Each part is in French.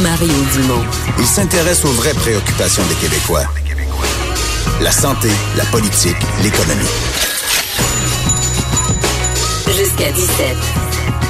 Mario Dumont. Il s'intéresse aux vraies préoccupations des Québécois. La santé, la politique, l'économie. Jusqu'à 17.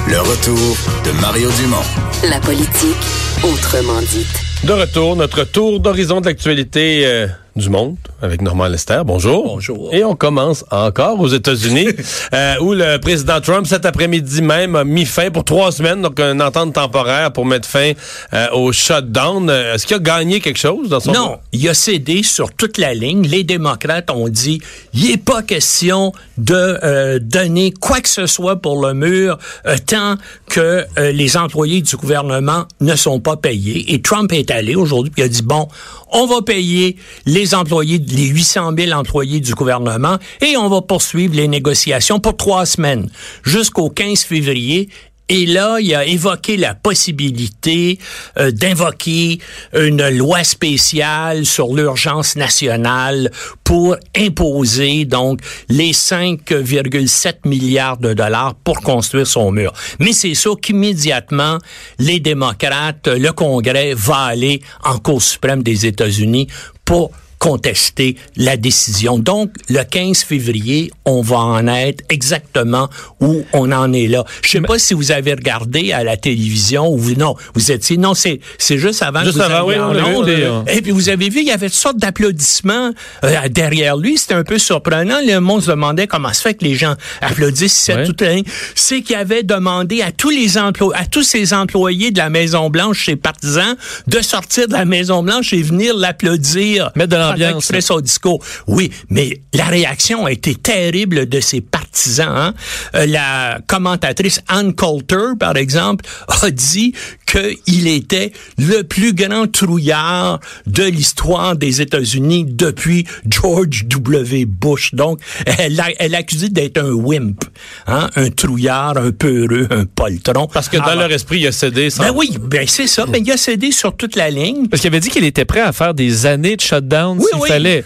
Le retour de Mario Dumont. La politique, autrement dite. De retour, notre tour d'horizon de l'actualité euh, du monde avec Normand Lester. Bonjour. Bonjour. Et on commence encore aux États-Unis, euh, où le président Trump, cet après-midi même, a mis fin pour trois semaines, donc une entente temporaire pour mettre fin euh, au shutdown. Euh, Est-ce qu'il a gagné quelque chose dans son... Non, il a cédé sur toute la ligne. Les démocrates ont dit, il n'est pas question de euh, donner quoi que ce soit pour le mur tant que les employés du gouvernement ne sont pas payés. Et Trump est allé aujourd'hui et a dit, bon, on va payer les employés, les 800 000 employés du gouvernement et on va poursuivre les négociations pour trois semaines jusqu'au 15 février et là, il a évoqué la possibilité euh, d'invoquer une loi spéciale sur l'urgence nationale pour imposer donc les 5,7 milliards de dollars pour construire son mur. Mais c'est sûr qu'immédiatement, les démocrates, le Congrès va aller en Cour suprême des États-Unis pour contester la décision. Donc, le 15 février, on va en être exactement où on en est là. Je sais pas si vous avez regardé à la télévision ou vous, non, vous étiez, non, c'est, c'est juste avant Juste que vous avant, oui, en vu euh, Et puis, vous avez vu, il y avait toutes sortes d'applaudissements euh, derrière lui. C'était un peu surprenant. Le monde se demandait comment se fait que les gens applaudissent Ouais. toute la. C'est qu'il avait demandé à tous les emplois, à tous ses employés de la Maison-Blanche, ses partisans, de sortir de la Maison-Blanche et venir l'applaudir. Mettre de pendant qu'il son discours. Oui, mais la réaction a été terrible de ses partisans. hein. Euh, la commentatrice Ann Coulter, par exemple, a dit qu'il était le plus grand trouillard de l'histoire des États-Unis depuis George W. Bush. Donc, elle l'a elle accusé d'être un wimp, hein, un trouillard, un peureux, un poltron. Parce que dans Alors, leur esprit, il a cédé sans... ben oui, ben c'est ça. Ben il a cédé sur toute la ligne. Parce qu'il avait dit qu'il était prêt à faire des années de shutdown Oui, s'il oui. fallait.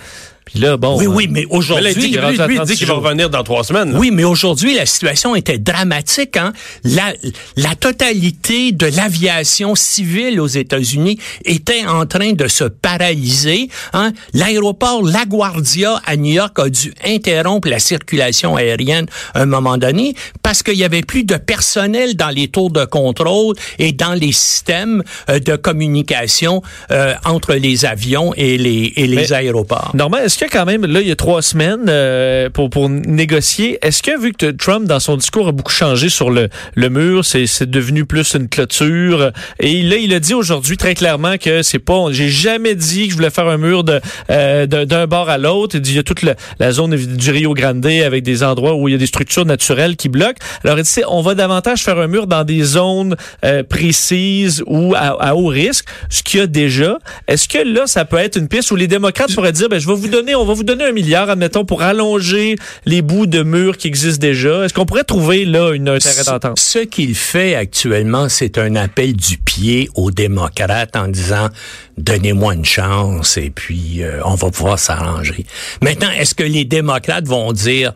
Puis là, bon. Oui, euh, oui, mais aujourd'hui, il dit, il est rendu lui, à lui, il 36 dit qu'il va revenir dans trois semaines. là. Oui, mais aujourd'hui, la situation était dramatique. Hein? La, la totalité de l'aviation civile aux États-Unis était en train de se paralyser. Hein? L'aéroport LaGuardia à New York a dû interrompre la circulation aérienne à un moment donné parce qu'il y avait plus de personnel dans les tours de contrôle et dans les systèmes euh, de communication euh, entre les avions et les, et les Mais- aéroports. Normand, est-ce que quand même, là, il y a trois semaines euh, pour, pour négocier, est-ce que vu que Trump, dans son discours, a beaucoup changé sur le, le mur, c'est devenu plus une clôture, et là, il a dit aujourd'hui très clairement que c'est pas, j'ai jamais dit que je voulais faire un mur euh, d'un d'un bord à l'autre, il dit, il y a toute la, la zone du Rio Grande avec des endroits où il y a des structures naturelles qui bloquent. Alors, il dit, on va davantage faire un mur dans des zones euh, précises ou à, à haut risque, ce qu'il y a déjà. Est-ce que là, ça peut être une piste où les démocrates pourraient dire, ben, je vais vous donner, on va vous donner un milliard, admettons, pour allonger les bouts de murs qui existent déjà. Est-ce qu'on pourrait trouver là une un terrain d'entente? Ce qu'il fait actuellement, c'est un appel du pied aux démocrates en disant donnez-moi une chance et puis euh, on va pouvoir s'arranger. Maintenant, est-ce que les démocrates vont dire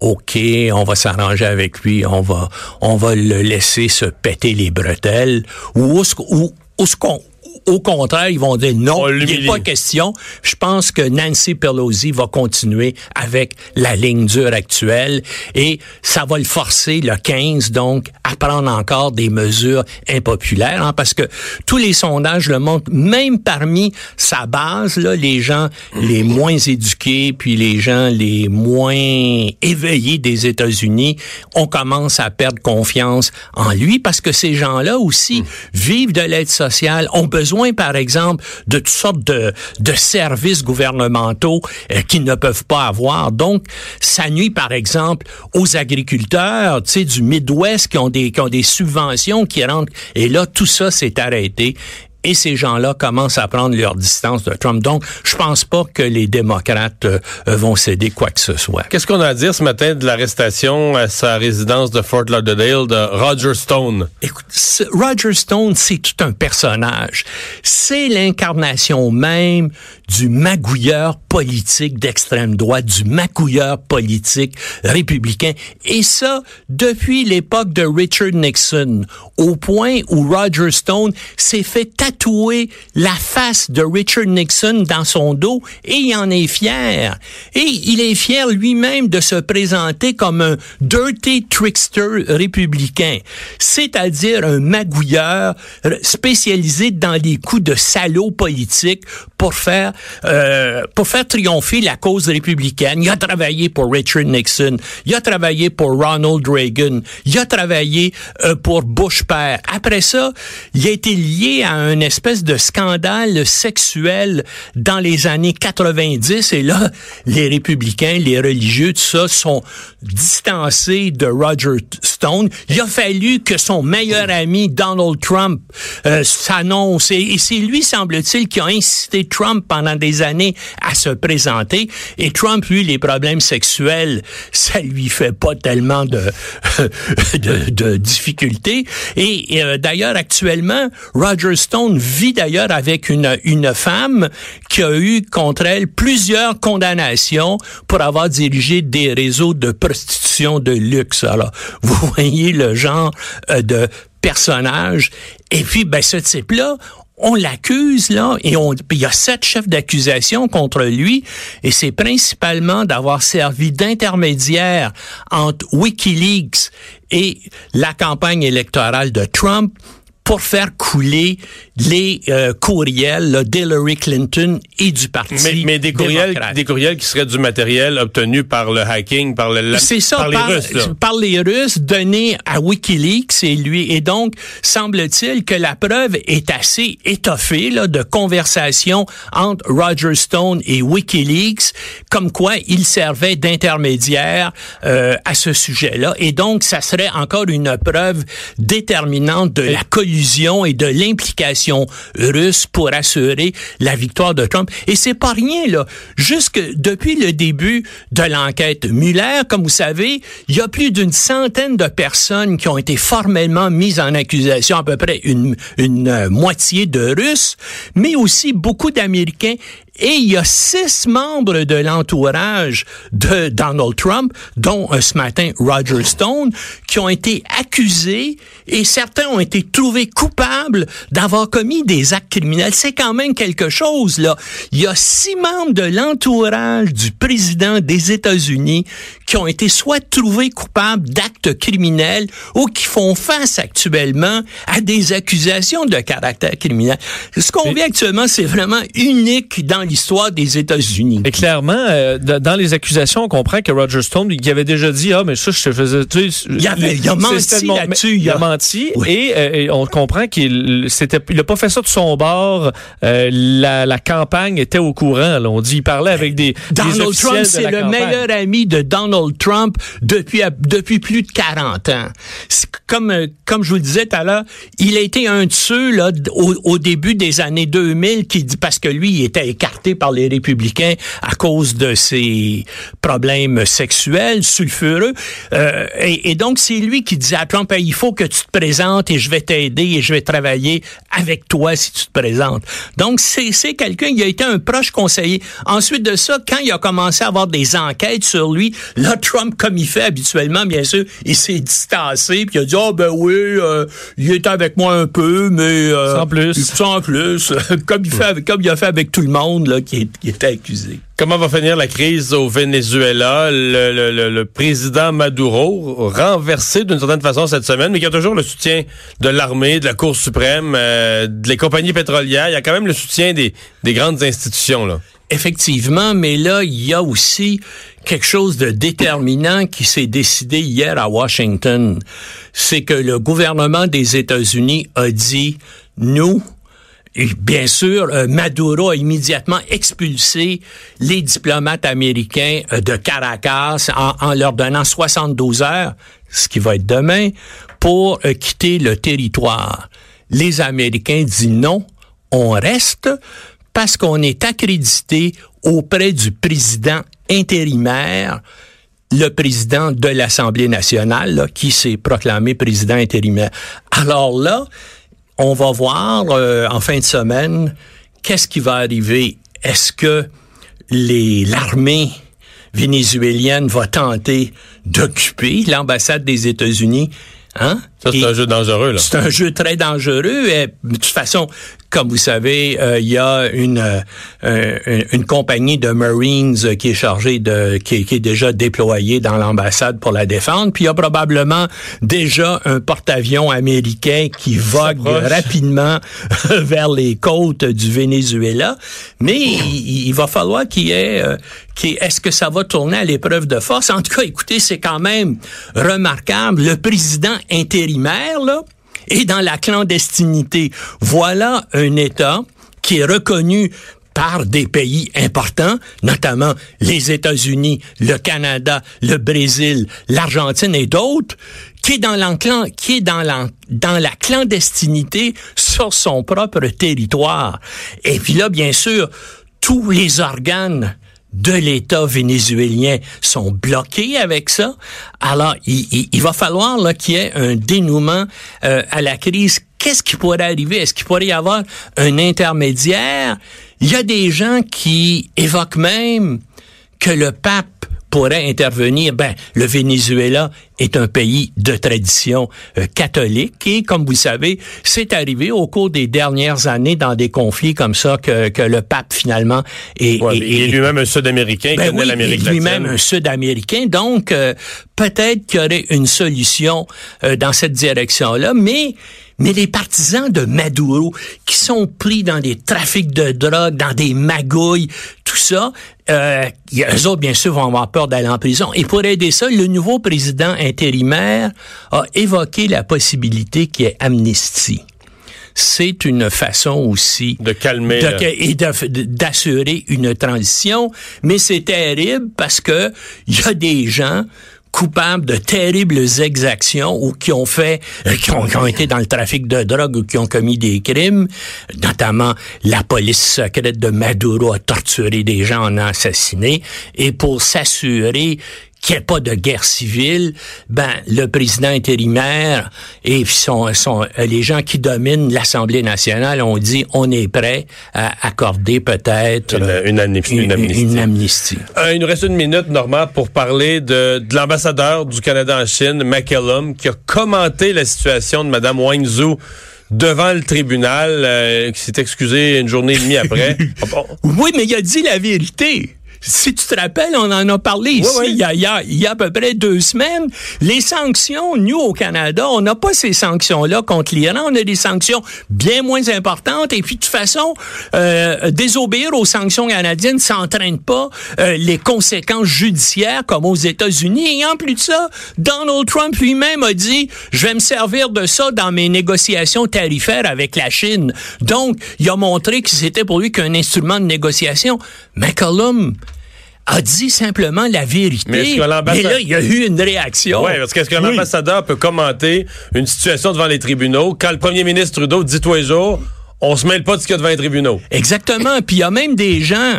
OK, on va s'arranger avec lui, on va on va le laisser se péter les bretelles ou est-ce ou, est-ce qu'on au contraire, ils vont dire non, On il n'est pas question. Je pense que Nancy Pelosi va continuer avec la ligne dure actuelle et ça va le forcer le 15 donc à prendre encore des mesures impopulaires hein, parce que tous les sondages le montrent. Même parmi sa base là les gens les moins éduqués puis les gens les moins éveillés des États-Unis on commence à perdre confiance en lui parce que ces gens-là aussi vivent de l'aide sociale ont besoin par exemple de toutes sortes de, de services gouvernementaux euh, qu'ils ne peuvent pas avoir. Donc ça nuit par exemple aux agriculteurs tu sais du Midwest qui ont des qui ont des subventions qui rentrent. Et là tout ça s'est arrêté et ces gens-là commencent à prendre leur distance de Trump. Donc, je pense pas que les démocrates euh, vont céder quoi que ce soit. Qu'est-ce qu'on a à dire ce matin de l'arrestation à sa résidence de Fort Lauderdale de Roger Stone? Écoute, Roger Stone, c'est tout un personnage. C'est l'incarnation même du magouilleur politique d'extrême droite, du magouilleur politique républicain. Et ça, depuis l'époque de Richard Nixon, au point où Roger Stone s'est fait tatouer la face de Richard Nixon dans son dos et il en est fier. Et il est fier lui-même de se présenter comme un dirty trickster républicain, c'est-à-dire un magouilleur spécialisé dans les coups de salaud politique pour faire euh, pour faire triompher la cause républicaine. Il a travaillé pour Richard Nixon, il a travaillé pour Ronald Reagan, il a travaillé euh, pour Bush père. Après ça, il a été lié à une espèce de scandale sexuel dans les années 90 et là, les républicains, les religieux, tout ça sont distancés de Roger Stone. Il a fallu que son meilleur ami Donald Trump euh, s'annonce et, c'est lui, semble-t-il, qui a incité Trump pendant des années à se présenter. Et Trump, lui, les problèmes sexuels, ça lui fait pas tellement de, de, difficultés. Et, euh, d'ailleurs, actuellement, Roger Stone vit d'ailleurs avec une, une femme qui a eu contre elle plusieurs condamnations pour avoir dirigé des réseaux de prostitution de luxe. Alors, vous voyez le genre euh, de personnage. Et puis, ben, ce type-là, on l'accuse là et on il y a sept chefs d'accusation contre lui et c'est principalement d'avoir servi d'intermédiaire entre WikiLeaks et la campagne électorale de Trump pour faire couler les euh, courriels d'Hillary Clinton et du parti mais, mais des courriels des courriels qui seraient du matériel obtenu par le hacking par le c'est ça par, les Russes par les Russes donnés à WikiLeaks et lui. Et donc semble-t-il que la preuve est assez étoffée là, de conversations entre Roger Stone et WikiLeaks comme quoi il servait d'intermédiaire euh, à ce sujet-là. Et donc ça serait encore une preuve déterminante de la collusion et de l'implication russe pour assurer la victoire de Trump. Et c'est pas rien, là. Jusque depuis le début de l'enquête Mueller, comme vous savez, il y a plus d'une centaine de personnes qui ont été formellement mises en accusation, à peu près une, une euh, moitié de Russes, mais aussi beaucoup d'Américains et il y a six membres de l'entourage de Donald Trump, dont euh, ce matin Roger Stone, qui ont été accusés et certains ont été trouvés coupables d'avoir commis des actes criminels. C'est quand même quelque chose, là. Il y a six membres de l'entourage du président des États-Unis qui ont été soit trouvés coupables d'actes criminels ou qui font face actuellement à des accusations de caractère criminel. Ce qu'on vit actuellement, c'est vraiment unique dans l'histoire des États-Unis. Et clairement, euh, dans les accusations, on comprend que Roger Stone, il avait déjà dit, ah, mais ça, je te faisais, tu sais, il, avait, il a menti là-dessus. Il a menti euh, et, on comprend qu'il c'était, il a pas fait ça de son bord. Euh, la, la, campagne était au courant. Là. On dit, il parlait avec des, Donald Trump, c'est le meilleur ami de Donald Trump depuis depuis plus de 40 ans. Comme comme je vous le disais tout à l'heure, il a été un de ceux là au, au début des années 2000 qui dit parce que lui il était écarté par les républicains à cause de ses problèmes sexuels sulfureux. Euh, et, et, donc, c'est lui qui dit à Trump, il faut que tu te présentes et je vais t'aider et je vais travailler avec toi si tu te présentes. Donc, c'est quelqu'un qui a été un proche conseiller. Ensuite de ça, quand il a commencé à avoir des enquêtes sur lui, là, Trump, comme il fait habituellement, bien sûr, il s'est distancé, puis il a dit, oh ben oui, euh, il est avec moi un peu, mais... Euh, sans plus. Sans plus, comme, il fait, comme il a fait avec tout le monde, qui, était accusé. Comment va finir la crise au Venezuela? Le, président Maduro, renversé d'une certaine façon cette semaine, mais qui a toujours le soutien de l'armée, de la Cour suprême, euh, des compagnies pétrolières. Il y a quand même le soutien des, des grandes institutions. Là. Effectivement, mais là, il y a aussi quelque chose de déterminant qui s'est décidé hier à Washington. C'est que le gouvernement des États-Unis a dit, nous, bien sûr, euh, Maduro a immédiatement expulsé les diplomates américains euh, de Caracas en, leur donnant 72 heures, ce qui va être demain, pour euh, quitter le territoire. Les Américains disent non, on reste parce qu'on est accrédité auprès du président intérimaire, le président de l'Assemblée nationale, qui s'est proclamé président intérimaire. Alors là, on va voir euh, en fin de semaine qu'est-ce qui va arriver? Est-ce que les l'armée vénézuélienne va tenter d'occuper l'ambassade des États-Unis Hein? Ça, c'est un jeu dangereux, là. c'est un jeu très dangereux. Et, de toute façon, comme vous savez, euh, il y a une, euh, une une compagnie de Marines euh, qui est chargée de qui, est- qui est déjà déployée dans l'ambassade pour la défendre. Puis il y a probablement déjà un porte-avions américain qui vogue rapidement vers les côtes du Venezuela. Mais il, il va falloir qu'il y ait euh, qu'il y ait- est-ce que ça va tourner à l'épreuve de force? En tout cas, écoutez, c'est quand même remarquable. Le président intérimaire, là, est dans la clandestinité. Voilà un État qui est reconnu par des pays importants, notamment les États-Unis, le Canada, le Brésil, l'Argentine et d'autres, qui est dans qui est dans la, dans la clandestinité sur son propre territoire. Et puis là, bien sûr, tous les organes de l'État vénézuélien sont bloqués avec ça. Alors, il, va falloir qu'il y ait un dénouement euh, à la crise. Qu'est-ce qui pourrait arriver? Est-ce qu'il pourrait y avoir un intermédiaire? Il y a des gens qui évoquent même que le pape pourrait intervenir. Ben, le Venezuela est un pays de tradition euh, catholique. Et, comme vous savez, c'est arrivé au cours des dernières années dans des conflits comme ça que, que le pape finalement est, Ouais, est- est lui-même un Sud-Américain, il ben connaît oui, l'Amérique il est lui-même un Sud-Américain, donc euh, peut-être qu'il y aurait une solution euh, dans cette direction-là, mais mais les partisans de Maduro qui sont pris dans des trafics de drogue, dans des magouilles, tout ça, euh, eux autres, bien sûr, vont avoir peur d'aller en prison. Et pour aider ça, le nouveau président intérimaire a évoqué la possibilité qu'il y ait amnistie. C'est une façon aussi De calmer. de- et d'assurer une transition, mais c'est terrible parce que il y a des gens coupables de terribles exactions ou qui ont fait, euh, qui ont, qui ont été dans le trafic de drogue ou qui ont commis des crimes, notamment la police secrète de Maduro a torturé des gens, en a assassiné, et pour s'assurer qu'il n'y ait pas de guerre civile, ben le président intérimaire et son, son, euh, les gens qui dominent l'Assemblée nationale ont dit on est prêt à accorder peut-être Une- euh, une amnistie- une amnistie. une amnistie. Euh, il nous reste une minute, Normand, pour parler de, de l'ambassadeur du Canada en Chine, McCallum, qui a commenté la situation de Mme Wang Zhu devant le tribunal, euh, qui s'est excusé une journée et demie après. Bon? Oui, mais il a dit la vérité. Si tu te rappelles, on en a parlé ici oui. Il, y a, il, y a, il y a à peu près deux semaines. Les sanctions, nous, au Canada, on n'a pas ces sanctions-là contre l'Iran. On a des sanctions bien moins importantes. Et puis, de toute façon, euh, désobéir aux sanctions canadiennes s'entraîne pas euh, les conséquences judiciaires comme aux États-Unis. Et en plus de ça, Donald Trump lui-même a dit, je vais me servir de ça dans mes négociations tarifaires avec la Chine. Donc, il a montré que c'était pour lui qu'un instrument de négociation. McCollum a dit simplement la vérité. Mais Mais là, il y a eu une réaction. Oui, parce qu'est-ce qu'un Oui. ambassadeur peut commenter une situation devant les tribunaux quand le premier ministre Trudeau dit tous les jours on se mêle pas de ce qu'il y a devant les tribunaux? Exactement. Puis il y a même des gens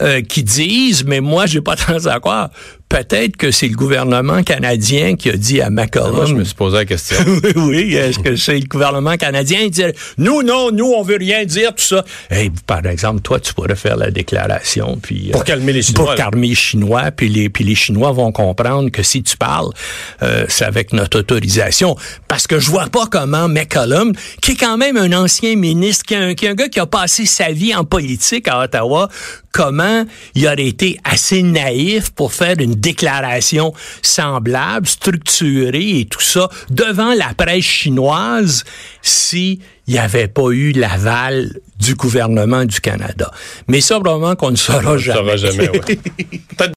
euh, qui disent, mais moi, j'ai pas tendance à croire, peut-être que c'est le gouvernement canadien qui a dit à Moi, je McCollum. me suis posé la question. oui, oui, est-ce que c'est le gouvernement canadien? Qui dit nous, non, nous, on veut rien dire, tout ça. Hey, par exemple, toi, tu pourrais faire la déclaration, puis Pour euh, calmer les Chinois, pour calmer les Chinois, puis les, puis les Chinois vont comprendre que si tu parles, euh, c'est avec notre autorisation. Parce que je vois pas comment McCollum, qui est quand même un ancien ministre, qui est un, qui est un gars qui a passé sa vie en politique à Ottawa, comment il aurait été assez naïf pour faire une déclaration semblable, structurée et tout ça devant la presse chinoise si il n'y avait pas eu l'aval du gouvernement du Canada. Mais ça, probablement qu'on ne saura Ça jamais. va jamais, ouais. Peut-être